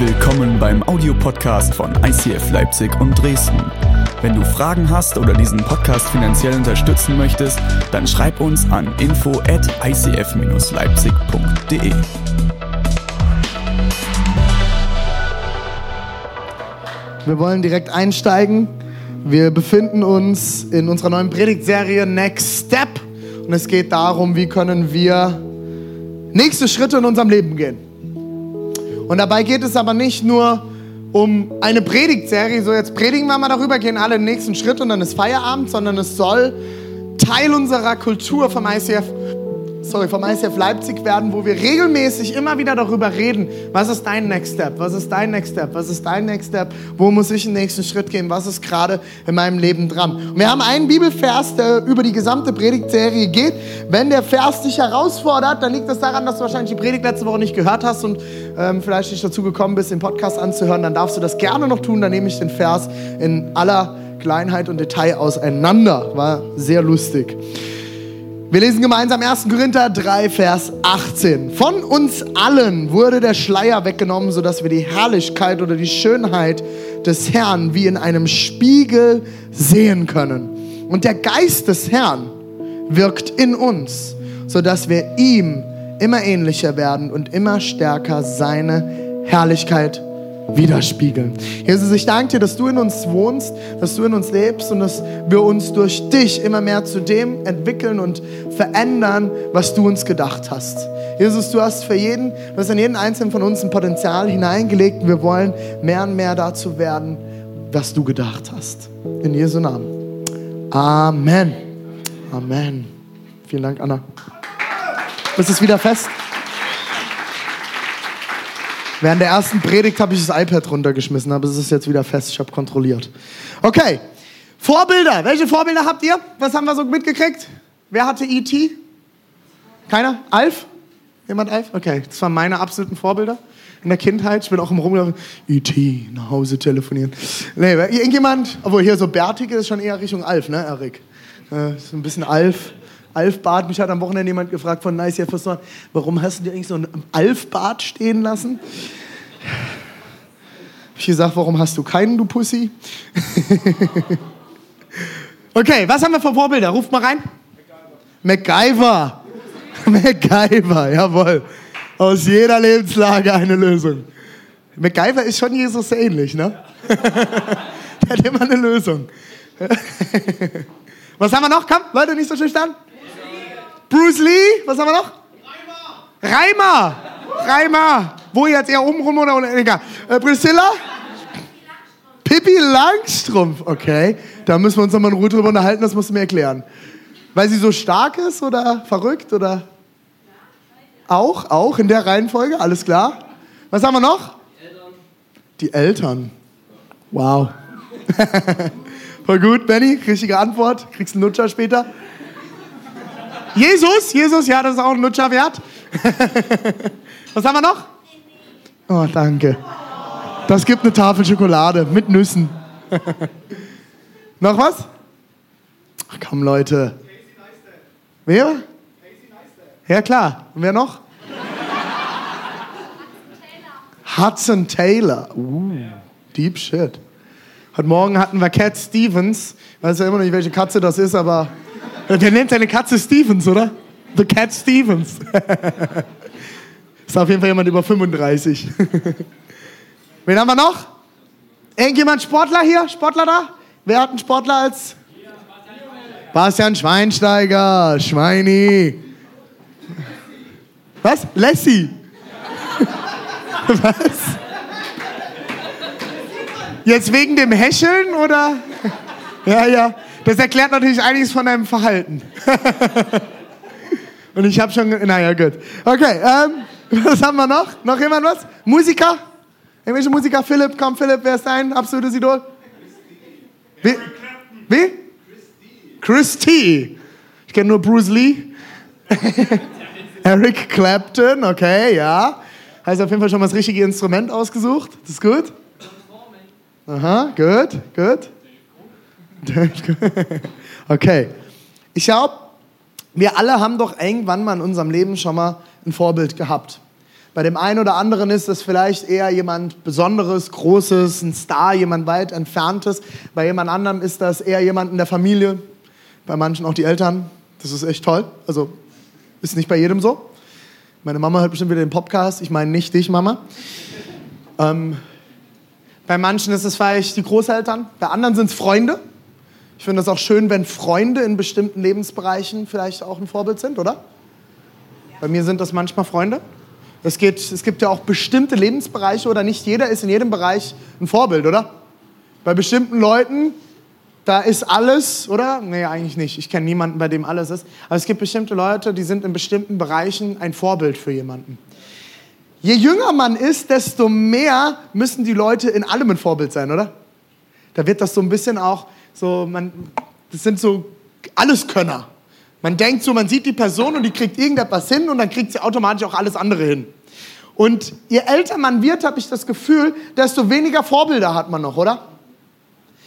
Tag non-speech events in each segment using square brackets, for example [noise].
Willkommen beim Audiopodcast von ICF Leipzig und Dresden. Wenn du Fragen hast oder diesen Podcast finanziell unterstützen möchtest, dann schreib uns an info at icf-leipzig.de. Wir wollen direkt einsteigen. Wir befinden uns in unserer neuen Predigtserie Next Step. Und es geht darum, wie können wir nächste Schritte in unserem Leben gehen. Und dabei geht es aber nicht nur um eine Predigtserie, so jetzt predigen wir mal darüber, gehen alle den nächsten Schritt und dann ist Feierabend, sondern es soll Teil unserer Kultur vom ICF sorry, vom ICF Leipzig werden, wo wir regelmäßig immer wieder darüber reden, was ist dein Next Step, was ist dein Next Step, was ist dein Next Step, wo muss ich den nächsten Schritt gehen, was ist gerade in meinem Leben dran. Und wir haben einen Bibelvers, der über die gesamte Predigtserie geht. Wenn der Vers dich herausfordert, dann liegt das daran, dass du wahrscheinlich die Predigt letzte Woche nicht gehört hast und ähm, vielleicht nicht dazu gekommen bist, den Podcast anzuhören, dann darfst du das gerne noch tun, dann nehme ich den Vers in aller Kleinheit und Detail auseinander. War sehr lustig. Wir lesen gemeinsam 1. Korinther 3, Vers 18. Von uns allen wurde der Schleier weggenommen, sodass wir die Herrlichkeit oder die Schönheit des Herrn wie in einem Spiegel sehen können. Und der Geist des Herrn wirkt in uns, sodass wir ihm immer ähnlicher werden und immer stärker seine Herrlichkeit widerspiegeln. Jesus, ich danke dir, dass du in uns wohnst, dass du in uns lebst und dass wir uns durch dich immer mehr zu dem entwickeln und verändern, was du uns gedacht hast. Jesus, du hast für jeden, du hast in jeden einzelnen von uns ein Potenzial hineingelegt und wir wollen mehr und mehr dazu werden, was du gedacht hast. In Jesu Namen. Amen. Amen. Vielen Dank, Anna. Ist es wieder fest? Während der ersten Predigt habe ich das iPad runtergeschmissen, aber es ist jetzt wieder fest. Ich habe kontrolliert. Okay. Vorbilder. Welche Vorbilder habt ihr? Was haben wir so mitgekriegt? Wer hatte E.T.? Keiner? Alf? Jemand Alf? Okay, das waren meine absoluten Vorbilder in der Kindheit. Ich bin auch im Rumlaufen. E.T. nach Hause telefonieren. Nee, irgendjemand, obwohl hier so Bärtige ist schon eher Richtung Alf, ne, Erik? Äh, so ein bisschen Alf. Alfbad. Mich hat am Wochenende jemand gefragt von Nice Jefferson, warum hast du dir eigentlich so ein Alfbad stehen lassen? Ich gesagt, warum hast du keinen, du Pussy? [laughs] okay, was haben wir für Vorbilder? Ruft mal rein. MacGyver. [laughs] MacGyver, jawohl. Aus jeder Lebenslage eine Lösung. MacGyver ist schon Jesus ähnlich, ne? [laughs] Der hat immer eine Lösung. Was haben wir noch? Komm, Leute, nicht so schüchtern. Bruce Lee, was haben wir noch? Reimer. Reimer. Reimer. Wo jetzt eher oben oder egal. Äh, Priscilla? Pippi Langstrumpf. Okay, da müssen wir uns nochmal in Ruhe drüber unterhalten, das musst du mir erklären. Weil sie so stark ist oder verrückt oder? Auch, auch in der Reihenfolge, alles klar. Was haben wir noch? Eltern. Die Eltern. Wow. [laughs] Voll gut, Benny, richtige Antwort. Kriegst einen Lutscher später. Jesus, Jesus, ja, das ist auch ein Lutscher wert. [laughs] Was haben wir noch? Oh, danke. Das gibt eine Tafel Schokolade mit Nüssen. [laughs] noch was? Ach komm, Leute. Wer? Ja, klar. Und wer noch? Hudson Taylor. Uh, deep shit. Heute Morgen hatten wir Cat Stevens. Ich weiß ja immer noch nicht, welche Katze das ist, aber der nennt seine Katze Stevens, oder? The Cat Stevens. [laughs] ist auf jeden Fall jemand über 35. [laughs] Wen haben wir noch? Irgendjemand Sportler hier? Sportler da? Wer hat einen Sportler als? Bastian Schweinsteiger, Schweini. Was? Lassie. [laughs] Was? Jetzt wegen dem Häscheln oder? Ja, ja. Das erklärt natürlich einiges von deinem Verhalten. [laughs] Und ich habe schon, naja, gut. Okay, ähm, [laughs] was haben wir noch? Noch jemand was? Musiker? Irgendwelche Musiker? Philipp, komm, Philipp, wer ist dein absolutes Idol? Wie? Wie? Christy. Ich kenne nur Bruce Lee. [laughs] Eric Clapton, okay, ja. Heißt auf jeden Fall schon mal das richtige Instrument ausgesucht. Das ist gut. Aha, gut, gut. Okay. Ich glaube, wir alle haben doch irgendwann mal in unserem Leben schon mal ein Vorbild gehabt. Bei dem einen oder anderen ist es vielleicht eher jemand Besonderes, Großes, ein Star, jemand weit Entferntes. Bei jemand anderem ist das eher jemand in der Familie. Bei manchen auch die Eltern. Das ist echt toll. Also ist nicht bei jedem so. Meine Mama hört bestimmt wieder den Podcast. Ich meine nicht dich, Mama. Ähm, bei manchen ist es vielleicht die Großeltern. Bei anderen sind es Freunde. Ich finde es auch schön, wenn Freunde in bestimmten Lebensbereichen vielleicht auch ein Vorbild sind, oder? Bei mir sind das manchmal Freunde. Es, geht, es gibt ja auch bestimmte Lebensbereiche oder nicht jeder ist in jedem Bereich ein Vorbild, oder? Bei bestimmten Leuten, da ist alles, oder? Nee, eigentlich nicht. Ich kenne niemanden, bei dem alles ist. Aber es gibt bestimmte Leute, die sind in bestimmten Bereichen ein Vorbild für jemanden. Je jünger man ist, desto mehr müssen die Leute in allem ein Vorbild sein, oder? Da wird das so ein bisschen auch so, man, das sind so Alleskönner. Man denkt so, man sieht die Person und die kriegt irgendetwas hin und dann kriegt sie automatisch auch alles andere hin. Und je älter man wird, habe ich das Gefühl, desto weniger Vorbilder hat man noch, oder?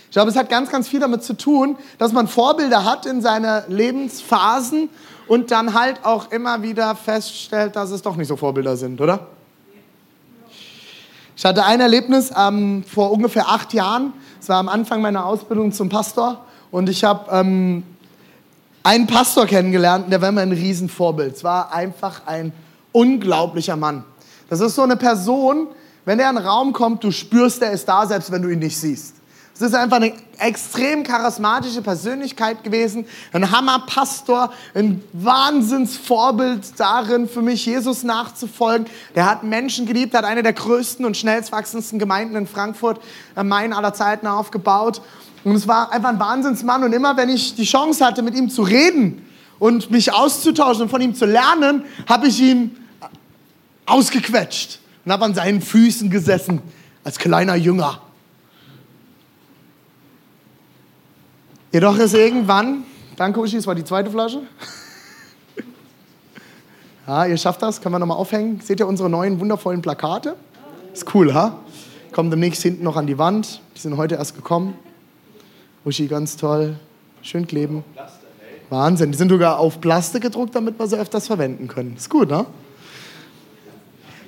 Ich glaube, es hat ganz, ganz viel damit zu tun, dass man Vorbilder hat in seinen Lebensphasen und dann halt auch immer wieder feststellt, dass es doch nicht so Vorbilder sind, oder? Ich hatte ein Erlebnis ähm, vor ungefähr acht Jahren. Es war am Anfang meiner Ausbildung zum Pastor und ich habe ähm, einen Pastor kennengelernt, der war mir ein Riesenvorbild. Es war einfach ein unglaublicher Mann. Das ist so eine Person, wenn er in den Raum kommt, du spürst, er ist da, selbst wenn du ihn nicht siehst. Es ist einfach eine extrem charismatische Persönlichkeit gewesen, ein Hammerpastor, ein Wahnsinnsvorbild darin, für mich Jesus nachzufolgen. Der hat Menschen geliebt, hat eine der größten und schnellst wachsendsten Gemeinden in Frankfurt am Main aller Zeiten aufgebaut. Und es war einfach ein Wahnsinnsmann. Und immer wenn ich die Chance hatte, mit ihm zu reden und mich auszutauschen und von ihm zu lernen, habe ich ihn ausgequetscht und habe an seinen Füßen gesessen als kleiner Jünger. Jedoch ist irgendwann, danke Uschi, es war die zweite Flasche. Ja, ihr schafft das, können wir nochmal aufhängen. Seht ihr unsere neuen wundervollen Plakate? Ist cool, ha? Kommen demnächst hinten noch an die Wand. Die sind heute erst gekommen. Uschi, ganz toll. Schön kleben. Wahnsinn. Die sind sogar auf Plastik gedruckt, damit wir sie öfters verwenden können. Ist gut, ne?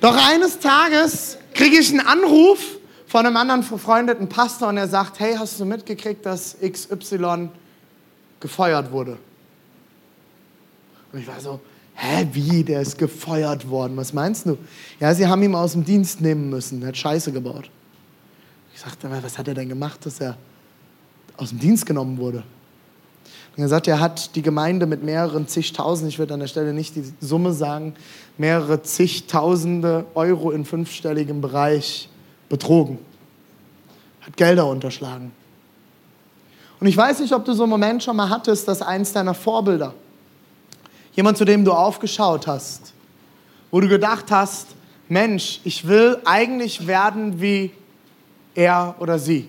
Doch eines Tages kriege ich einen Anruf von einem anderen befreundeten Pastor und er sagt, hey, hast du mitgekriegt, dass XY gefeuert wurde? Und ich war so, hä, wie, der ist gefeuert worden, was meinst du? Ja, sie haben ihn aus dem Dienst nehmen müssen, er hat Scheiße gebaut. Ich sagte, was hat er denn gemacht, dass er aus dem Dienst genommen wurde? Und er sagt, er hat die Gemeinde mit mehreren zigtausend, ich würde an der Stelle nicht die Summe sagen, mehrere zigtausende Euro in fünfstelligem Bereich betrogen, hat Gelder unterschlagen. Und ich weiß nicht, ob du so einen Moment schon mal hattest, dass eins deiner Vorbilder, jemand, zu dem du aufgeschaut hast, wo du gedacht hast, Mensch, ich will eigentlich werden wie er oder sie,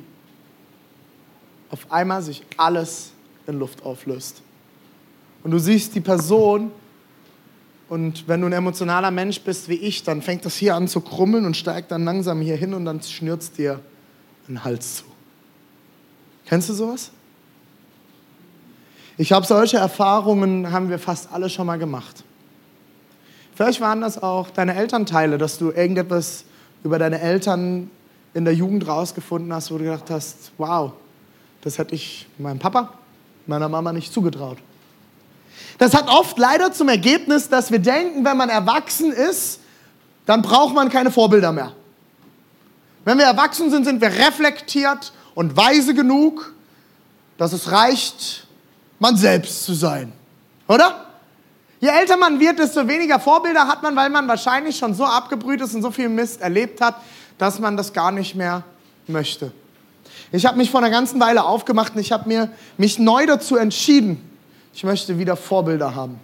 auf einmal sich alles in Luft auflöst. Und du siehst die Person und wenn du ein emotionaler Mensch bist wie ich, dann fängt das hier an zu krummeln und steigt dann langsam hier hin und dann schnürt es dir den Hals zu. Kennst du sowas? Ich habe solche Erfahrungen, haben wir fast alle schon mal gemacht. Vielleicht waren das auch deine Elternteile, dass du irgendetwas über deine Eltern in der Jugend rausgefunden hast, wo du gedacht hast, wow, das hätte ich meinem Papa, meiner Mama nicht zugetraut. Das hat oft leider zum Ergebnis, dass wir denken, wenn man erwachsen ist, dann braucht man keine Vorbilder mehr. Wenn wir erwachsen sind, sind wir reflektiert und weise genug, dass es reicht, man selbst zu sein. Oder? Je älter man wird, desto weniger Vorbilder hat man, weil man wahrscheinlich schon so abgebrüht ist und so viel Mist erlebt hat, dass man das gar nicht mehr möchte. Ich habe mich vor einer ganzen Weile aufgemacht und ich habe mir mich neu dazu entschieden, ich möchte wieder Vorbilder haben.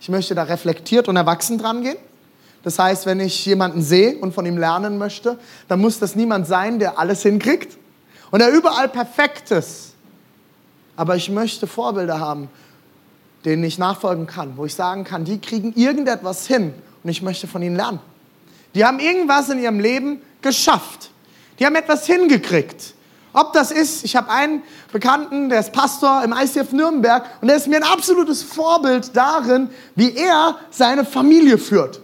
Ich möchte da reflektiert und erwachsen dran gehen. Das heißt, wenn ich jemanden sehe und von ihm lernen möchte, dann muss das niemand sein, der alles hinkriegt und der überall perfekt ist. Aber ich möchte Vorbilder haben, denen ich nachfolgen kann, wo ich sagen kann, die kriegen irgendetwas hin und ich möchte von ihnen lernen. Die haben irgendwas in ihrem Leben geschafft. Die haben etwas hingekriegt. Ob das ist, ich habe einen Bekannten, der ist Pastor im ICF Nürnberg und der ist mir ein absolutes Vorbild darin, wie er seine Familie führt.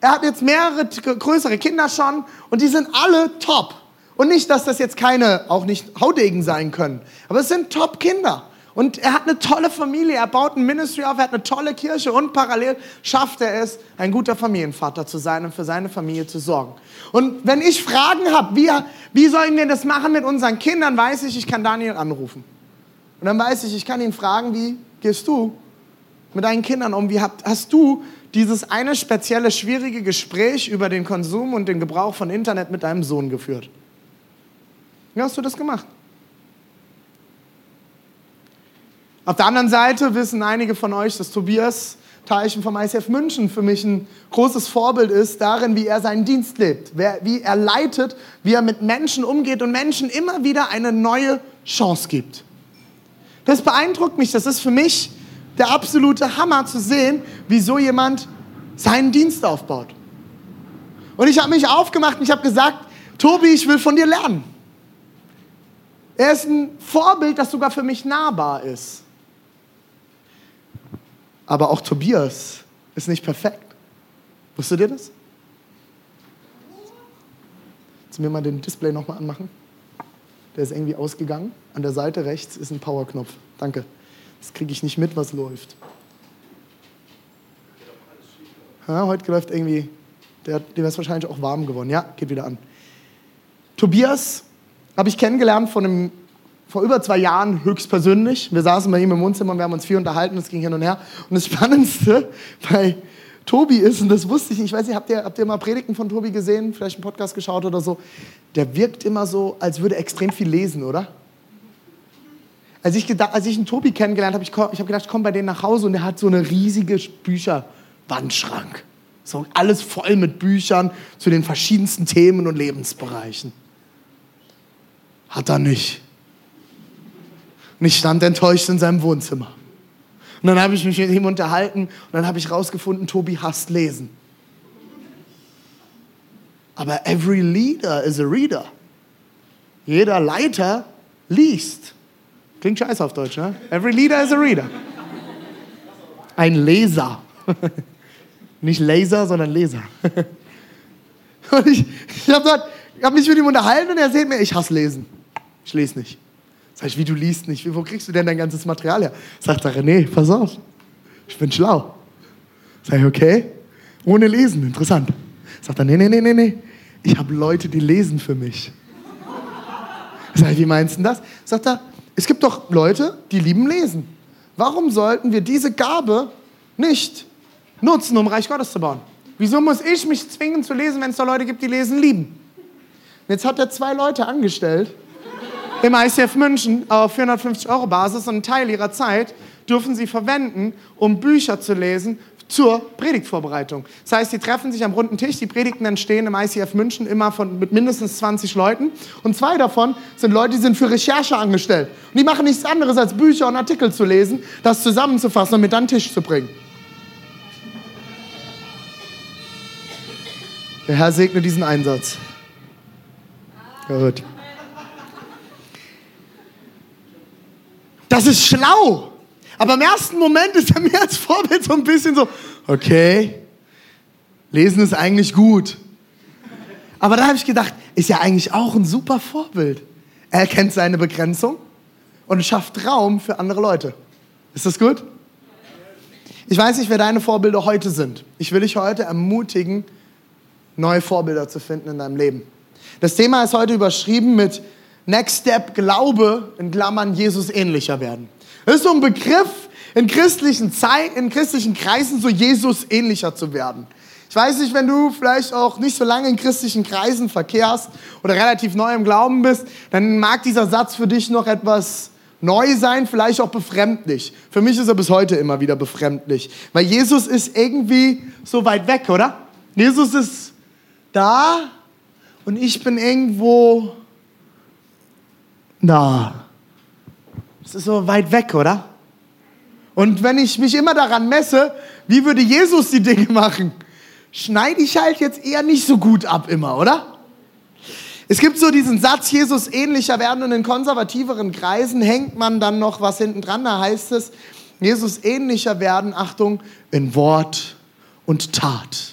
er hat jetzt mehrere größere Kinder schon und die sind alle top. Und nicht, dass das jetzt keine, auch nicht Haudegen sein können, aber es sind Top-Kinder. Und er hat eine tolle Familie, er baut ein Ministry auf, er hat eine tolle Kirche und parallel schafft er es, ein guter Familienvater zu sein und für seine Familie zu sorgen. Und wenn ich Fragen habe, wie, wie sollen wir das machen mit unseren Kindern, weiß ich, ich kann Daniel anrufen. Und dann weiß ich, ich kann ihn fragen, wie gehst du mit deinen Kindern um? Wie hast du dieses eine spezielle, schwierige Gespräch über den Konsum und den Gebrauch von Internet mit deinem Sohn geführt? Wie hast du das gemacht? Auf der anderen Seite wissen einige von euch, dass Tobias Teichen vom ICF München für mich ein großes Vorbild ist darin, wie er seinen Dienst lebt, wie er leitet, wie er mit Menschen umgeht und Menschen immer wieder eine neue Chance gibt. Das beeindruckt mich, das ist für mich der absolute Hammer zu sehen, wie so jemand seinen Dienst aufbaut. Und ich habe mich aufgemacht und ich habe gesagt, Tobi, ich will von dir lernen. Er ist ein Vorbild, das sogar für mich nahbar ist. Aber auch Tobias ist nicht perfekt. Wusstet ihr das? Kannst du mir mal den Display nochmal anmachen? Der ist irgendwie ausgegangen. An der Seite rechts ist ein Powerknopf. Danke. Das kriege ich nicht mit, was läuft. Ja, heute läuft irgendwie, der, dem ist wahrscheinlich auch warm geworden. Ja, geht wieder an. Tobias habe ich kennengelernt von einem vor über zwei Jahren höchstpersönlich. Wir saßen bei ihm im Wohnzimmer und wir haben uns viel unterhalten, es ging hin und her. Und das [laughs] Spannendste bei Tobi ist, und das wusste ich nicht, ich weiß nicht, habt ihr, habt ihr mal Predigten von Tobi gesehen, vielleicht einen Podcast geschaut oder so? Der wirkt immer so, als würde er extrem viel lesen, oder? Als ich, gedacht, als ich einen Tobi kennengelernt habe, ich, ich habe gedacht, ich komme bei denen nach Hause und der hat so eine riesige Bücherwandschrank. So alles voll mit Büchern zu den verschiedensten Themen und Lebensbereichen. Hat er nicht. Und ich stand enttäuscht in seinem Wohnzimmer. Und dann habe ich mich mit ihm unterhalten und dann habe ich herausgefunden, Tobi hasst Lesen. Aber every leader is a reader. Jeder Leiter liest. Klingt scheiße auf Deutsch, ne? Every leader is a reader. Ein Leser. [laughs] Nicht Laser, sondern Leser. [laughs] Und ich, ich habe hab mich mit ihm unterhalten und er erzählt mir, ich hasse Lesen. Ich lese nicht. Sag ich, wie du liest nicht, wo kriegst du denn dein ganzes Material her? Sagt er, René, pass auf, ich bin schlau. Sag ich, okay, ohne Lesen, interessant. Sagt er, nee, nee, nee, nee, nee, ich habe Leute, die lesen für mich. Sag ich, wie meinst du das? Sagt er, es gibt doch Leute, die lieben Lesen. Warum sollten wir diese Gabe nicht nutzen, um Reich Gottes zu bauen? Wieso muss ich mich zwingen zu lesen, wenn es da Leute gibt, die lesen lieben? Und jetzt hat er zwei Leute angestellt, im ICF München auf 450 Euro Basis und einen Teil ihrer Zeit dürfen sie verwenden, um Bücher zu lesen zur Predigtvorbereitung. Das heißt, sie treffen sich am runden Tisch, die Predigten entstehen im ICF München immer von, mit mindestens 20 Leuten und zwei davon sind Leute, die sind für Recherche angestellt. Und die machen nichts anderes, als Bücher und Artikel zu lesen, das zusammenzufassen und mit an den Tisch zu bringen. Der Herr segne diesen Einsatz. Gut. Das ist schlau. Aber im ersten Moment ist er [laughs] mir als Vorbild so ein bisschen so, okay, lesen ist eigentlich gut. Aber da habe ich gedacht, ist ja eigentlich auch ein super Vorbild. Er kennt seine Begrenzung und schafft Raum für andere Leute. Ist das gut? Ich weiß nicht, wer deine Vorbilder heute sind. Ich will dich heute ermutigen, neue Vorbilder zu finden in deinem Leben. Das Thema ist heute überschrieben mit Next Step Glaube, in Klammern Jesus ähnlicher werden. Das ist so ein Begriff in christlichen Zeit, in christlichen Kreisen, so Jesus ähnlicher zu werden. Ich weiß nicht, wenn du vielleicht auch nicht so lange in christlichen Kreisen verkehrst oder relativ neu im Glauben bist, dann mag dieser Satz für dich noch etwas neu sein, vielleicht auch befremdlich. Für mich ist er bis heute immer wieder befremdlich, weil Jesus ist irgendwie so weit weg, oder? Jesus ist da und ich bin irgendwo na, das ist so weit weg, oder? Und wenn ich mich immer daran messe, wie würde Jesus die Dinge machen, schneide ich halt jetzt eher nicht so gut ab immer, oder? Es gibt so diesen Satz, Jesus ähnlicher werden und in konservativeren Kreisen hängt man dann noch was hinten dran, da heißt es, Jesus ähnlicher werden, Achtung, in Wort und Tat.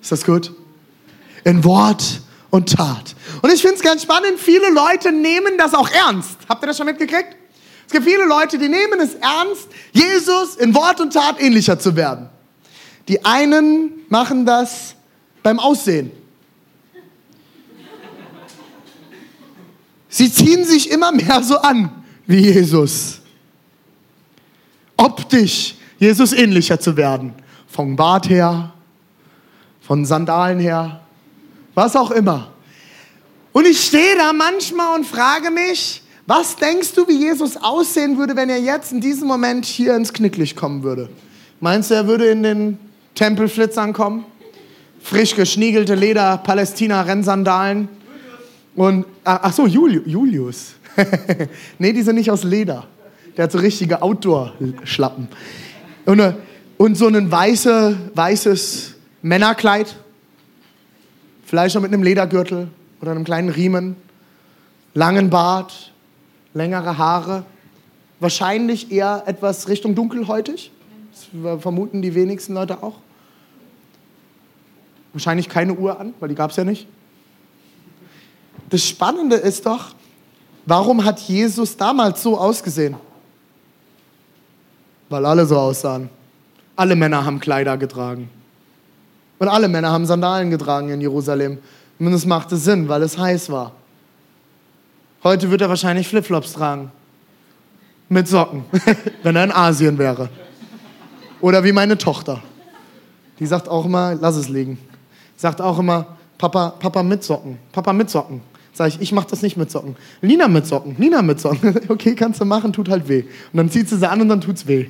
Ist das gut? In Wort und Tat. Und ich finde es ganz spannend, viele Leute nehmen das auch ernst. Habt ihr das schon mitgekriegt? Es gibt viele Leute, die nehmen es ernst, Jesus in Wort und Tat ähnlicher zu werden. Die einen machen das beim Aussehen. Sie ziehen sich immer mehr so an wie Jesus. Optisch Jesus ähnlicher zu werden. Vom Bart her, von Sandalen her, was auch immer. Und ich stehe da manchmal und frage mich, was denkst du, wie Jesus aussehen würde, wenn er jetzt in diesem Moment hier ins Knicklicht kommen würde? Meinst du, er würde in den Tempelflitzern kommen? Frisch geschniegelte Leder, Palästina-Rennsandalen? Und, ah, ach so, Julius. [laughs] Nee, die sind nicht aus Leder. Der hat so richtige Outdoor-Schlappen. Und, äh, und so ein weiße, weißes Männerkleid. Vielleicht noch mit einem Ledergürtel oder einem kleinen Riemen. Langen Bart, längere Haare. Wahrscheinlich eher etwas Richtung dunkelhäutig. Das vermuten die wenigsten Leute auch. Wahrscheinlich keine Uhr an, weil die gab es ja nicht. Das Spannende ist doch, warum hat Jesus damals so ausgesehen? Weil alle so aussahen. Alle Männer haben Kleider getragen. Und alle Männer haben Sandalen getragen in Jerusalem. Und es machte Sinn, weil es heiß war. Heute wird er wahrscheinlich Flipflops tragen. Mit Socken, [laughs] wenn er in Asien wäre. Oder wie meine Tochter. Die sagt auch immer, lass es liegen. Sagt auch immer, Papa, Papa mit Socken. Papa mit Socken. Sag ich, ich mach das nicht mit Socken. Lina mit Socken, Lina mit Socken. [laughs] okay, kannst du machen, tut halt weh. Und dann zieht sie sie an und dann tut's weh.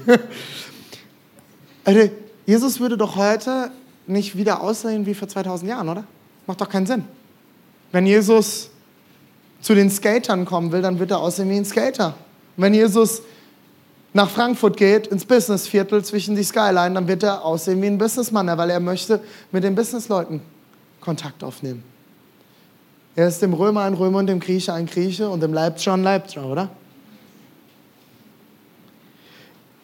[laughs] Jesus würde doch heute nicht wieder aussehen wie vor 2000 Jahren, oder? Macht doch keinen Sinn. Wenn Jesus zu den Skatern kommen will, dann wird er aussehen wie ein Skater. Und wenn Jesus nach Frankfurt geht, ins Businessviertel zwischen die Skyline, dann wird er aussehen wie ein Businessmann, weil er möchte mit den Businessleuten Kontakt aufnehmen. Er ist dem Römer ein Römer und dem Grieche ein Grieche und dem Leibscher ein Leibscher, oder?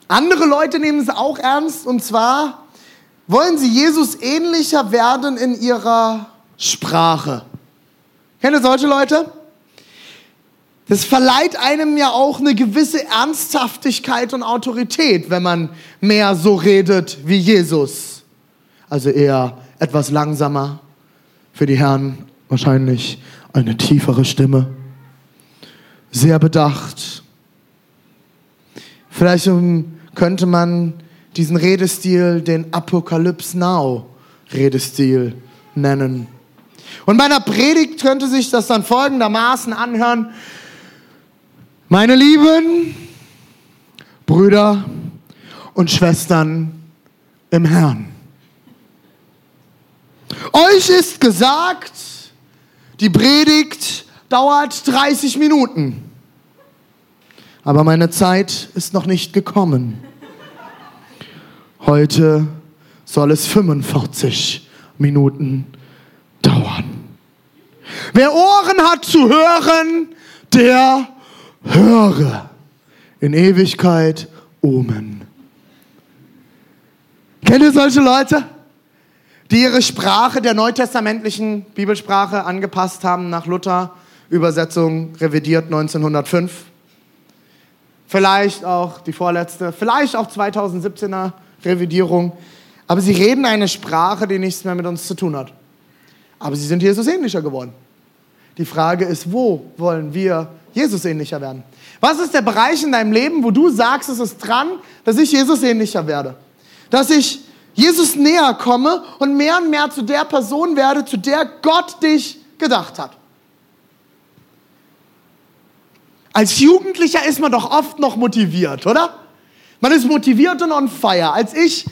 Andere Leute nehmen es auch ernst und zwar wollen sie Jesus ähnlicher werden in ihrer Sprache. Kennt ihr solche Leute? Das verleiht einem ja auch eine gewisse Ernsthaftigkeit und Autorität, wenn man mehr so redet wie Jesus. Also eher etwas langsamer, für die Herren wahrscheinlich eine tiefere Stimme, sehr bedacht. Vielleicht könnte man diesen Redestil den Apocalypse Now Redestil nennen. Und bei einer Predigt könnte sich das dann folgendermaßen anhören. Meine lieben Brüder und Schwestern im Herrn. Euch ist gesagt, die Predigt dauert 30 Minuten. Aber meine Zeit ist noch nicht gekommen. Heute soll es 45 Minuten dauern. Wer Ohren hat zu hören, der höre. In Ewigkeit Omen. Kennt ihr solche Leute? die ihre Sprache der neutestamentlichen Bibelsprache angepasst haben nach Luther, Übersetzung revidiert 1905. Vielleicht auch die vorletzte, vielleicht auch 2017er Revidierung. Aber sie reden eine Sprache, die nichts mehr mit uns zu tun hat. Aber sie sind Jesus ähnlicher geworden. Die Frage ist, wo wollen wir Jesus ähnlicher werden? Was ist der Bereich in deinem Leben, wo du sagst, es ist dran, dass ich Jesus ähnlicher werde? Dass ich Jesus näher komme und mehr und mehr zu der Person werde, zu der Gott dich gedacht hat. Als Jugendlicher ist man doch oft noch motiviert, oder? Man ist motiviert und on fire. Als ich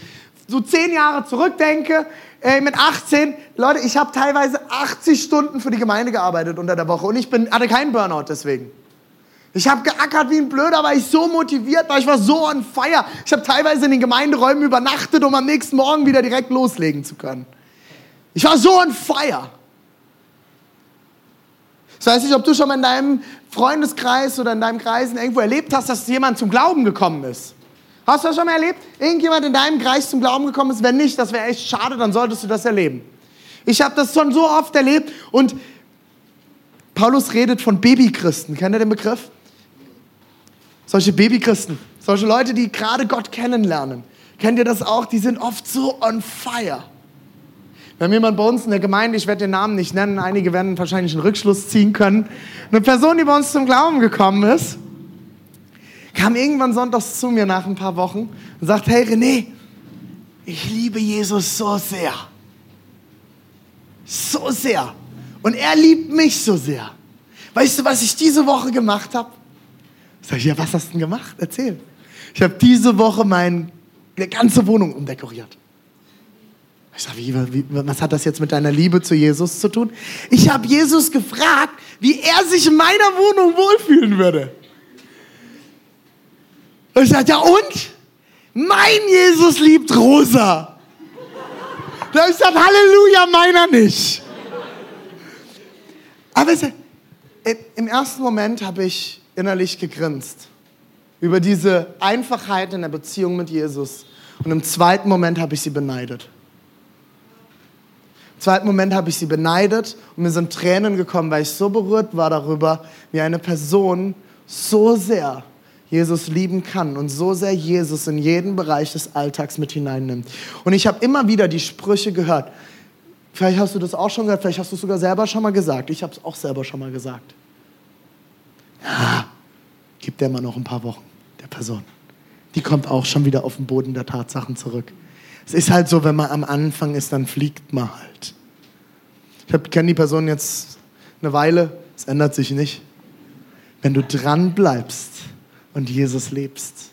so zehn Jahre zurückdenke, äh, mit 18, Leute, ich habe teilweise 80 Stunden für die Gemeinde gearbeitet unter der Woche und ich bin, hatte keinen Burnout deswegen. Ich habe geackert wie ein Blöder, weil ich so motiviert war. Ich war so on fire. Ich habe teilweise in den Gemeinderäumen übernachtet, um am nächsten Morgen wieder direkt loslegen zu können. Ich war so on fire. Ich weiß nicht, ob du schon mal in deinem Freundeskreis oder in deinem Kreisen irgendwo erlebt hast, dass jemand zum Glauben gekommen ist. Hast du das schon mal erlebt? Irgendjemand in deinem Kreis zum Glauben gekommen ist? Wenn nicht, das wäre echt schade, dann solltest du das erleben. Ich habe das schon so oft erlebt und Paulus redet von Babychristen. Kennt ihr den Begriff? Solche Babychristen, solche Leute, die gerade Gott kennenlernen. Kennt ihr das auch? Die sind oft so on fire. Wir haben jemanden bei uns in der Gemeinde, ich werde den Namen nicht nennen, einige werden wahrscheinlich einen Rückschluss ziehen können. Eine Person, die bei uns zum Glauben gekommen ist, kam irgendwann sonntags zu mir nach ein paar Wochen und sagt, hey René, ich liebe Jesus so sehr. So sehr. Und er liebt mich so sehr. Weißt du, was ich diese Woche gemacht habe? Sag ich, ja, was hast du denn gemacht? Erzähl. Ich habe diese Woche meine ganze Wohnung umdekoriert. Ich sage, wie, wie, was hat das jetzt mit deiner Liebe zu Jesus zu tun? Ich habe Jesus gefragt, wie er sich in meiner Wohnung wohlfühlen würde. Und ich sage, ja und? Mein Jesus liebt rosa. Da ich gesagt, Halleluja, meiner nicht. Aber im ersten Moment habe ich innerlich gegrinst über diese Einfachheit in der Beziehung mit Jesus. Und im zweiten Moment habe ich sie beneidet. Im zweiten Moment habe ich sie beneidet und mir sind Tränen gekommen, weil ich so berührt war darüber, wie eine Person so sehr Jesus lieben kann und so sehr Jesus in jeden Bereich des Alltags mit hineinnimmt. Und ich habe immer wieder die Sprüche gehört. Vielleicht hast du das auch schon gehört, vielleicht hast du es sogar selber schon mal gesagt. Ich habe es auch selber schon mal gesagt. Ja, gib der mal noch ein paar Wochen, der Person. Die kommt auch schon wieder auf den Boden der Tatsachen zurück. Es ist halt so, wenn man am Anfang ist, dann fliegt man halt. Ich kenne die Person jetzt eine Weile, es ändert sich nicht. Wenn du dran bleibst, und Jesus lebst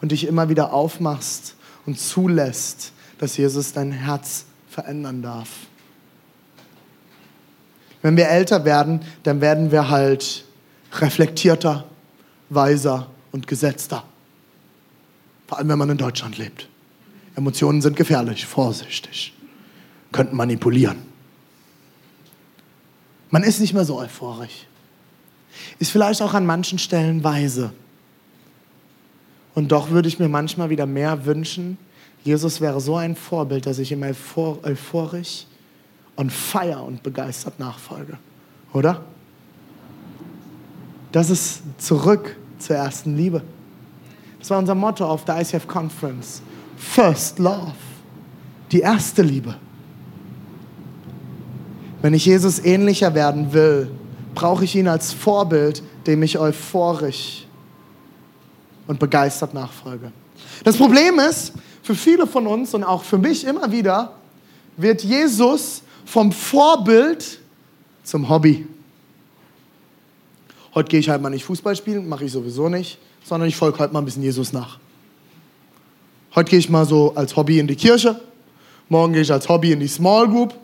und dich immer wieder aufmachst und zulässt, dass Jesus dein Herz verändern darf. Wenn wir älter werden, dann werden wir halt reflektierter, weiser und gesetzter. Vor allem, wenn man in Deutschland lebt. Emotionen sind gefährlich, vorsichtig, könnten manipulieren. Man ist nicht mehr so euphorisch. Ist vielleicht auch an manchen Stellen weise. Und doch würde ich mir manchmal wieder mehr wünschen, Jesus wäre so ein Vorbild, dass ich ihm euphorisch und feier und begeistert nachfolge. Oder? Das ist zurück zur ersten Liebe. Das war unser Motto auf der ICF Conference. First Love. Die erste Liebe. Wenn ich Jesus ähnlicher werden will, brauche ich ihn als Vorbild, dem ich euphorisch und begeistert nachfolge. Das Problem ist, für viele von uns und auch für mich immer wieder, wird Jesus vom Vorbild zum Hobby. Heute gehe ich halt mal nicht Fußball spielen, mache ich sowieso nicht, sondern ich folge heute mal ein bisschen Jesus nach. Heute gehe ich mal so als Hobby in die Kirche, morgen gehe ich als Hobby in die Small Group.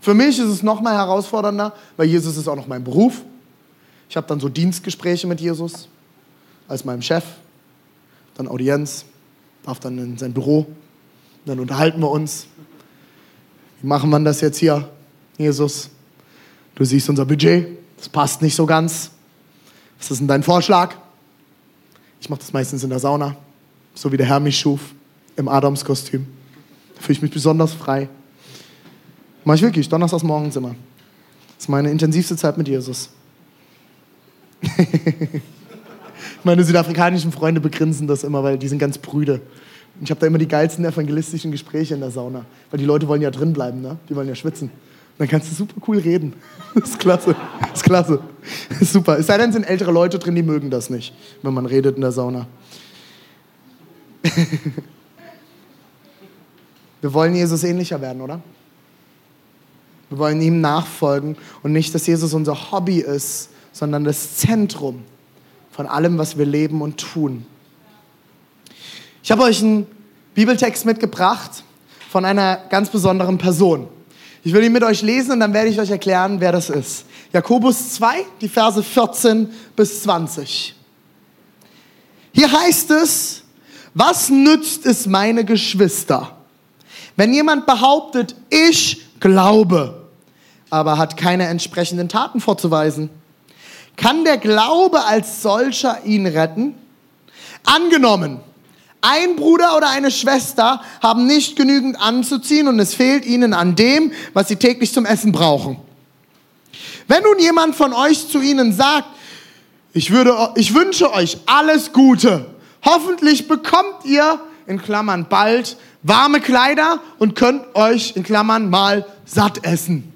Für mich ist es noch mal herausfordernder, weil Jesus ist auch noch mein Beruf. Ich habe dann so Dienstgespräche mit Jesus als meinem Chef, dann Audienz, darf dann in sein Büro, dann unterhalten wir uns. Wie machen wir das jetzt hier, Jesus? Du siehst unser Budget, das passt nicht so ganz. Was ist denn dein Vorschlag? Ich mache das meistens in der Sauna, so wie der Herr mich schuf, im Adamskostüm. Da fühle ich mich besonders frei. Mach ich wirklich, donnerstags morgens immer. Das ist meine intensivste Zeit mit Jesus. [laughs] Meine südafrikanischen Freunde begrinsen das immer, weil die sind ganz prüde. Und ich habe da immer die geilsten evangelistischen Gespräche in der Sauna. Weil die Leute wollen ja drin bleiben, ne? Die wollen ja schwitzen. Und dann kannst du super cool reden. [laughs] Das ist klasse. Das ist klasse. Das ist super. Es sei denn, sind ältere Leute drin, die mögen das nicht, wenn man redet in der Sauna. [laughs] Wir wollen Jesus ähnlicher werden, oder? Wir wollen ihm nachfolgen und nicht, dass Jesus unser Hobby ist, sondern das Zentrum von allem, was wir leben und tun. Ich habe euch einen Bibeltext mitgebracht von einer ganz besonderen Person. Ich will ihn mit euch lesen und dann werde ich euch erklären, wer das ist. Jakobus 2, die Verse 14 bis 20. Hier heißt es, was nützt es meine Geschwister, wenn jemand behauptet, ich glaube, aber hat keine entsprechenden Taten vorzuweisen? Kann der Glaube als solcher ihn retten? Angenommen, Ein Bruder oder eine Schwester haben nicht genügend anzuziehen und es fehlt ihnen an dem, was sie täglich zum Essen brauchen. Wenn nun jemand von euch zu ihnen sagt, ich, würde, ich wünsche euch alles Gute, hoffentlich bekommt ihr, in Klammern bald, warme Kleider und könnt euch, in Klammern mal, satt essen.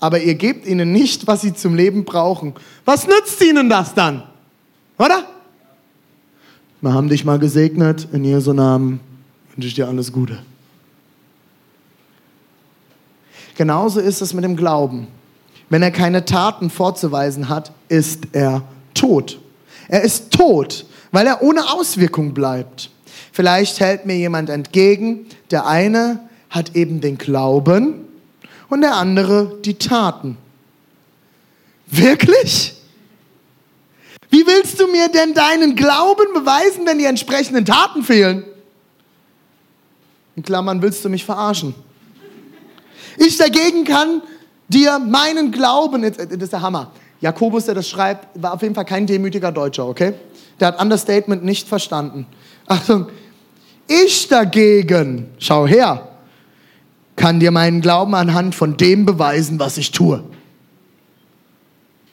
Aber ihr gebt ihnen nicht, was sie zum Leben brauchen. Was nützt ihnen das dann? Oder? Wir haben dich mal gesegnet. In Jesu Namen wünsche ich dir alles Gute. Genauso ist es mit dem Glauben. Wenn er keine Taten vorzuweisen hat, ist er tot. Er ist tot, weil er ohne Auswirkung bleibt. Vielleicht hält mir jemand entgegen, der eine hat eben den Glauben und der andere die Taten. Wirklich? Wie willst du mir denn deinen Glauben beweisen, wenn die entsprechenden Taten fehlen? In Klammern willst du mich verarschen. Ich dagegen kann dir meinen Glauben, das ist der Hammer. Jakobus, der das schreibt, war auf jeden Fall kein demütiger Deutscher, okay? Der hat Understatement nicht verstanden. Achtung, ich dagegen, schau her, kann dir meinen Glauben anhand von dem beweisen, was ich tue.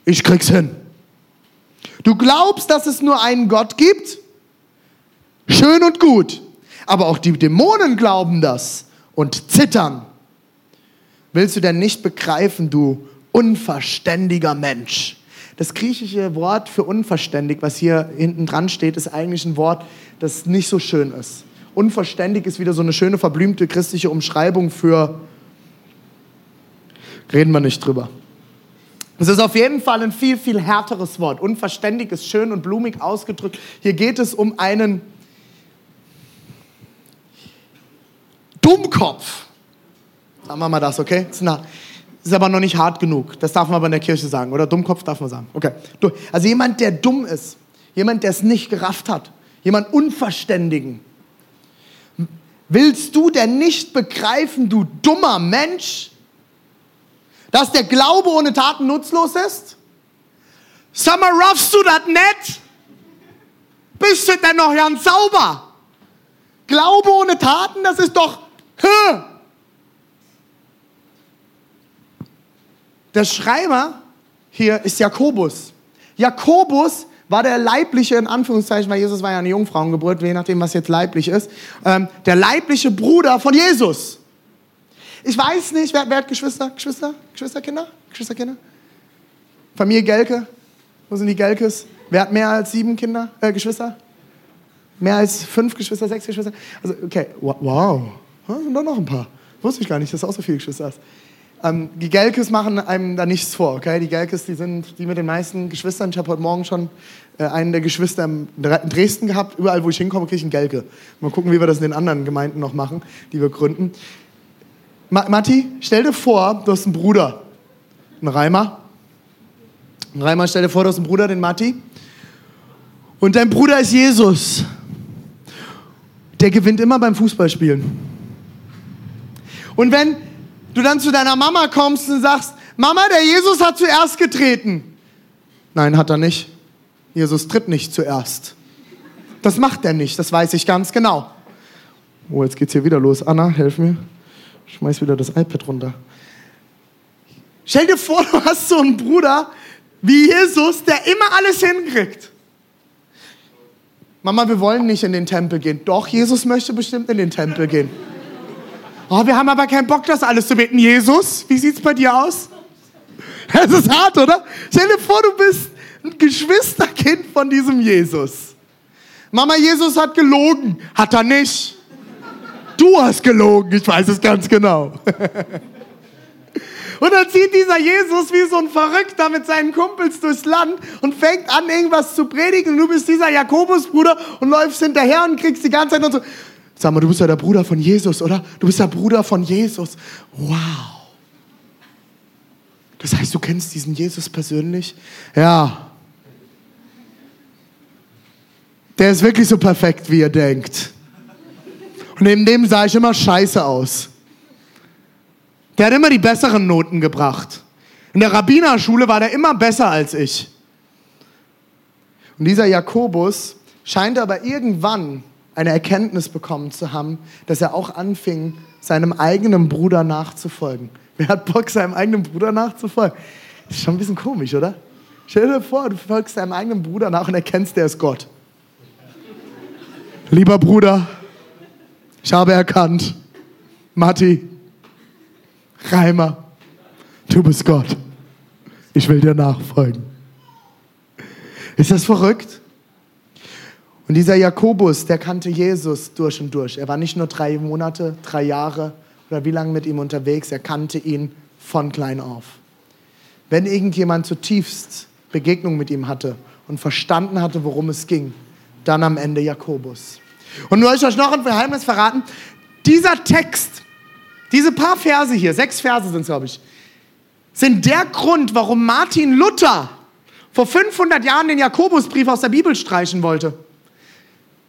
Ich krieg's hin. Du glaubst, dass es nur einen Gott gibt? Schön und gut. Aber auch die Dämonen glauben das und zittern. Willst du denn nicht begreifen, du unverständiger Mensch? Das griechische Wort für unverständig, was hier hinten dran steht, ist eigentlich ein Wort, das nicht so schön ist. Unverständig ist wieder so eine schöne, verblümte christliche Umschreibung für. Reden wir nicht drüber. Es ist auf jeden Fall ein viel, viel härteres Wort. Unverständig ist schön und blumig ausgedrückt. Hier geht es um einen Dummkopf. Sagen wir mal das, okay? Das ist aber noch nicht hart genug. Das darf man aber in der Kirche sagen, oder? Dummkopf darf man sagen. Okay. Also jemand, der dumm ist, jemand, der es nicht gerafft hat, jemand Unverständigen. Willst du denn nicht begreifen, du dummer Mensch, dass der Glaube ohne Taten nutzlos ist? Mal, raffst du das nicht? Bist du denn noch ganz sauber? Glaube ohne Taten, das ist doch... Hö. Der Schreiber hier ist Jakobus. Jakobus war der leibliche, in Anführungszeichen, weil Jesus war ja eine Jungfrauengeburt, je nachdem, was jetzt leiblich ist, ähm, der leibliche Bruder von Jesus. Ich weiß nicht, wer, wer hat Geschwister? Geschwister? Geschwisterkinder? Geschwisterkinder? Familie Gelke? Wo sind die Gelkes? Wer hat mehr als sieben Kinder, äh, Geschwister? Mehr als fünf Geschwister, sechs Geschwister? Also, okay, wow. Sind doch noch ein paar. Wusste ich gar nicht, dass du auch so viele Geschwister hast. Ähm, die Gelkes machen einem da nichts vor, okay? Die Gelkes, die sind die mit den meisten Geschwistern. Ich habe heute Morgen schon äh, einen der Geschwister in Dresden gehabt. Überall, wo ich hinkomme, kriege ich einen Gelke. Mal gucken, wie wir das in den anderen Gemeinden noch machen, die wir gründen. Ma Matti, stell dir vor, du hast einen Bruder, einen Reimer. Ein Reimer, stell dir vor, du hast einen Bruder, den Matti. Und dein Bruder ist Jesus. Der gewinnt immer beim Fußballspielen. Und wenn du dann zu deiner Mama kommst und sagst, Mama, der Jesus hat zuerst getreten. Nein, hat er nicht. Jesus tritt nicht zuerst. Das macht er nicht, das weiß ich ganz genau. Oh, jetzt geht's hier wieder los. Anna, helf mir. Schmeiß wieder das iPad runter. Stell dir vor, du hast so einen Bruder wie Jesus, der immer alles hinkriegt. Mama, wir wollen nicht in den Tempel gehen. Doch, Jesus möchte bestimmt in den Tempel gehen. Oh, wir haben aber keinen Bock, das alles zu beten. Jesus, wie sieht's bei dir aus? Das ist hart, oder? Stell dir vor, du bist ein Geschwisterkind von diesem Jesus. Mama, Jesus hat gelogen. Hat er nicht. Du hast gelogen, ich weiß es ganz genau. [laughs] Und dann zieht dieser Jesus wie so ein Verrückter mit seinen Kumpels durchs Land und fängt an, irgendwas zu predigen. Und du bist dieser Jakobusbruder und läufst hinterher und kriegst die ganze Zeit und so. Sag mal, du bist ja der Bruder von Jesus, oder? Du bist der Bruder von Jesus. Wow. Das heißt, du kennst diesen Jesus persönlich? Ja. Der ist wirklich so perfekt, wie ihr denkt. Und neben dem sah ich immer scheiße aus. Der hat immer die besseren Noten gebracht. In der Rabbinerschule war der immer besser als ich. Und dieser Jakobus scheint aber irgendwann eine Erkenntnis bekommen zu haben, dass er auch anfing, seinem eigenen Bruder nachzufolgen. [laughs] Wer hat Bock, seinem eigenen Bruder nachzufolgen? Das ist schon ein bisschen komisch, oder? Stell dir vor, du folgst deinem eigenen Bruder nach und erkennst, der ist Gott. Lieber Bruder, ich habe erkannt, Matti, Reimer, du bist Gott. Ich will dir nachfolgen. Ist das verrückt? Und dieser Jakobus, der kannte Jesus durch und durch. Er war nicht nur drei Monate, drei Jahre oder wie lange mit ihm unterwegs, er kannte ihn von klein auf. Wenn irgendjemand zutiefst Begegnung mit ihm hatte und verstanden hatte, worum es ging, dann am Ende Jakobus. Und nur ich euch noch ein Geheimnis verraten. Dieser Text, diese paar Verse hier, sechs Verse sind es, glaube ich, sind der Grund, warum Martin Luther vor 500 Jahren den Jakobusbrief aus der Bibel streichen wollte.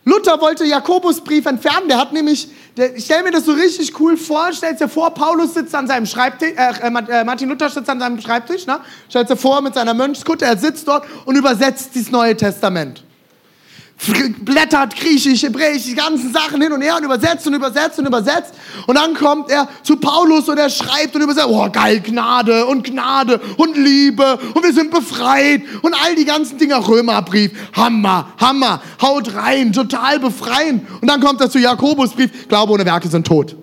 Luther wollte Jakobusbrief entfernen. Der hat nämlich, der, ich stelle mir das so richtig cool vor. Stell dir vor, Paulus sitzt an seinem Schreibtisch, äh, äh, Martin Luther sitzt an seinem Schreibtisch. Ne? Stell dir vor, mit seiner Mönchskutte, er sitzt dort und übersetzt dieses Neue Testament blättert Griechisch, Hebräisch, die ganzen Sachen hin und her und übersetzt und übersetzt und übersetzt. Und dann kommt er zu Paulus und er schreibt und übersetzt, oh geil, Gnade und Gnade und Liebe und wir sind befreit und all die ganzen Dinger, Römerbrief, Hammer, Hammer, haut rein, total befreien. Und dann kommt er zu Jakobusbrief, Glaube ohne Werke sind tot.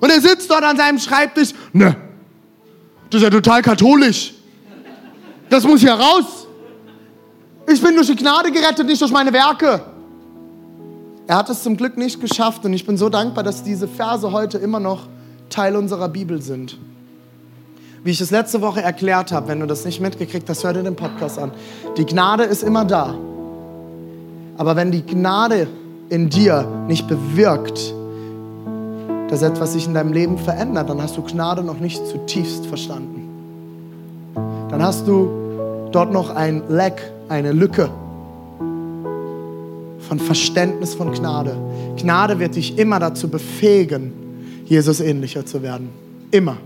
Und er sitzt dort an seinem Schreibtisch, ne, das ist ja total katholisch. Das muss hier raus. Ich bin durch die Gnade gerettet, nicht durch meine Werke. Er hat es zum Glück nicht geschafft und ich bin so dankbar, dass diese Verse heute immer noch Teil unserer Bibel sind. Wie ich es letzte Woche erklärt habe, wenn du das nicht mitgekriegt hast, hör dir den Podcast an. Die Gnade ist immer da. Aber wenn die Gnade in dir nicht bewirkt, dass etwas sich in deinem Leben verändert, dann hast du Gnade noch nicht zutiefst verstanden. Dann hast du dort noch ein Leck eine Lücke von Verständnis von Gnade. Gnade wird dich immer dazu befähigen, Jesus ähnlicher zu werden. Immer.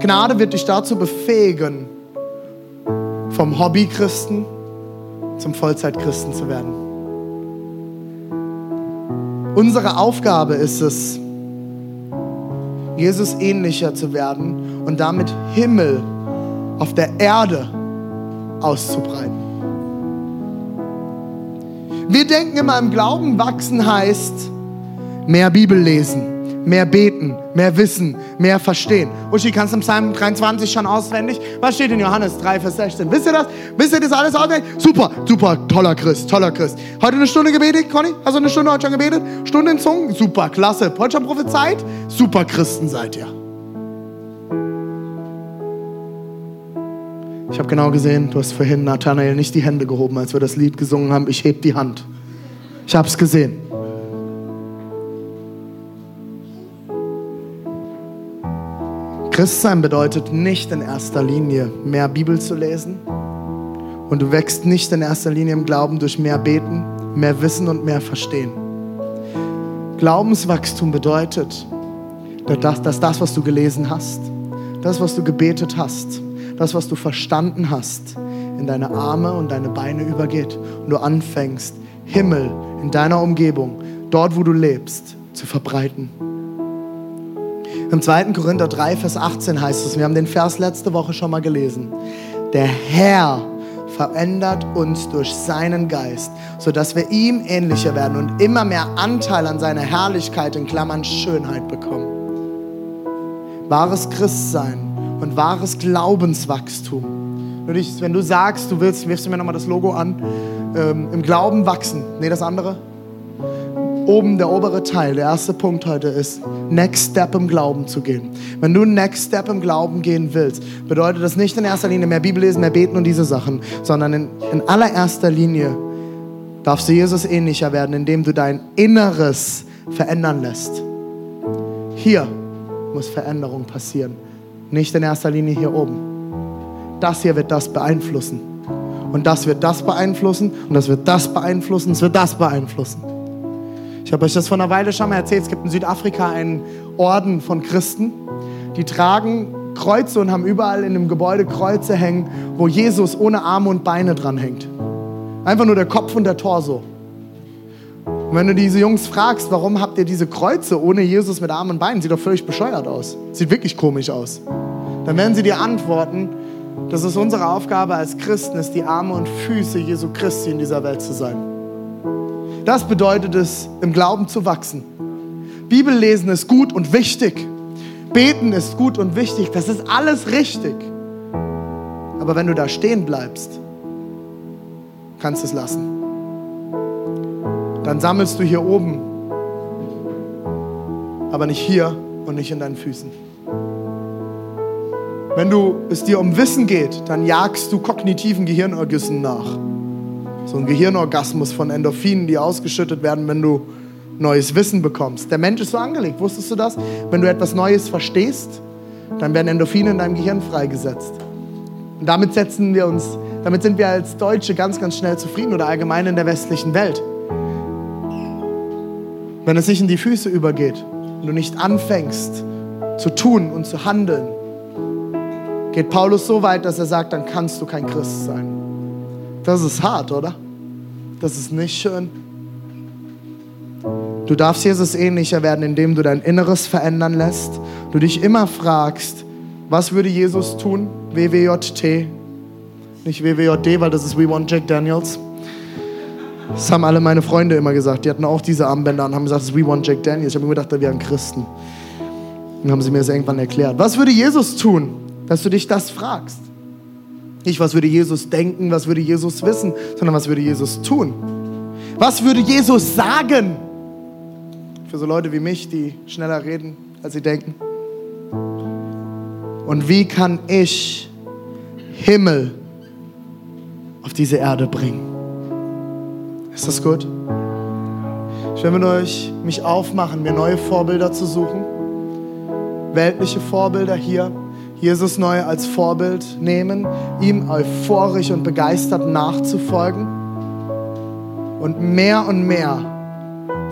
Gnade wird dich dazu befähigen, vom Hobbychristen zum Vollzeitchristen zu werden. Unsere Aufgabe ist es, Jesus ähnlicher zu werden und damit Himmel auf der Erde auszubreiten. Wir denken immer, im Glauben wachsen heißt mehr Bibel lesen, mehr beten, mehr wissen, mehr verstehen. Uschi, kannst du im Psalm 23 schon auswendig? Was steht in Johannes 3, Vers 16? Wisst ihr das? Wisst ihr das alles auswendig? Super, super, toller Christ, toller Christ. Heute eine Stunde gebetet, Conny? Hast du eine Stunde heute schon gebetet? Stunde in Zungen? Super, klasse. Heute schon prophezeit? Super Christen seid ihr. Ich habe genau gesehen, du hast vorhin Nathanael nicht die Hände gehoben, als wir das Lied gesungen haben. Ich heb die Hand. Ich habe es gesehen. Christsein bedeutet nicht in erster Linie mehr Bibel zu lesen. Und du wächst nicht in erster Linie im Glauben durch mehr Beten, mehr Wissen und mehr Verstehen. Glaubenswachstum bedeutet, dass das, was du gelesen hast, das, was du gebetet hast, das, was du verstanden hast, in deine Arme und deine Beine übergeht und du anfängst, Himmel in deiner Umgebung, dort wo du lebst, zu verbreiten. Im 2. Korinther 3, Vers 18 heißt es, wir haben den Vers letzte Woche schon mal gelesen, der Herr verändert uns durch seinen Geist, sodass wir ihm ähnlicher werden und immer mehr Anteil an seiner Herrlichkeit in Klammern Schönheit bekommen. Wahres Christsein und wahres Glaubenswachstum. Wenn du sagst, du willst, wirfst du mir nochmal das Logo an, ähm, im Glauben wachsen. Nee, das andere? Oben der obere Teil, der erste Punkt heute ist, Next Step im Glauben zu gehen. Wenn du Next Step im Glauben gehen willst, bedeutet das nicht in erster Linie mehr Bibel lesen, mehr beten und diese Sachen, sondern in, in allererster Linie darfst du Jesus ähnlicher werden, indem du dein Inneres verändern lässt. Hier muss Veränderung passieren. Nicht in erster Linie hier oben. Das hier wird das beeinflussen. Und das wird das beeinflussen. Und das wird das beeinflussen. Es wird das beeinflussen. Ich habe euch das vor einer Weile schon mal erzählt. Es gibt in Südafrika einen Orden von Christen, die tragen Kreuze und haben überall in dem Gebäude Kreuze hängen, wo Jesus ohne Arme und Beine dran hängt. Einfach nur der Kopf und der Torso. Und wenn du diese Jungs fragst, warum habt ihr diese Kreuze ohne Jesus mit Armen und Beinen, sieht doch völlig bescheuert aus. Sieht wirklich komisch aus. Dann werden sie dir antworten, dass es unsere Aufgabe als Christen ist, die Arme und Füße Jesu Christi in dieser Welt zu sein. Das bedeutet es, im Glauben zu wachsen. Bibellesen ist gut und wichtig. Beten ist gut und wichtig. Das ist alles richtig. Aber wenn du da stehen bleibst, kannst du es lassen dann sammelst du hier oben, aber nicht hier und nicht in deinen Füßen. Wenn du es dir um Wissen geht, dann jagst du kognitiven Gehirnorgüssen nach. So ein Gehirnorgasmus von Endorphinen, die ausgeschüttet werden, wenn du neues Wissen bekommst. Der Mensch ist so angelegt, wusstest du das? Wenn du etwas Neues verstehst, dann werden Endorphine in deinem Gehirn freigesetzt. Und damit setzen wir uns, damit sind wir als Deutsche ganz, ganz schnell zufrieden oder allgemein in der westlichen Welt. Wenn es nicht in die Füße übergeht und du nicht anfängst zu tun und zu handeln, geht Paulus so weit, dass er sagt, dann kannst du kein Christ sein. Das ist hart, oder? Das ist nicht schön. Du darfst Jesus ähnlicher werden, indem du dein Inneres verändern lässt. Du dich immer fragst, was würde Jesus tun? WWJT. Nicht WWJD, weil das ist We Want Jack Daniels. Das haben alle meine Freunde immer gesagt. Die hatten auch diese Armbänder und haben gesagt, We Want Jack Daniels. Ich habe mir gedacht, da wären Christen. Dann haben sie mir das irgendwann erklärt. Was würde Jesus tun, dass du dich das fragst? Nicht, was würde Jesus denken, was würde Jesus wissen, sondern was würde Jesus tun? Was würde Jesus sagen? Für so Leute wie mich, die schneller reden, als sie denken. Und wie kann ich Himmel auf diese Erde bringen? Ist das gut? Ich will mit euch mich aufmachen, mir neue Vorbilder zu suchen. Weltliche Vorbilder hier. Jesus neu als Vorbild nehmen, ihm euphorisch und begeistert nachzufolgen und mehr und mehr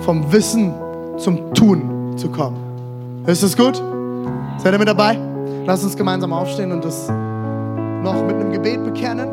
vom Wissen zum Tun zu kommen. Ist das gut? Seid ihr mit dabei? Lasst uns gemeinsam aufstehen und das noch mit einem Gebet bekennen.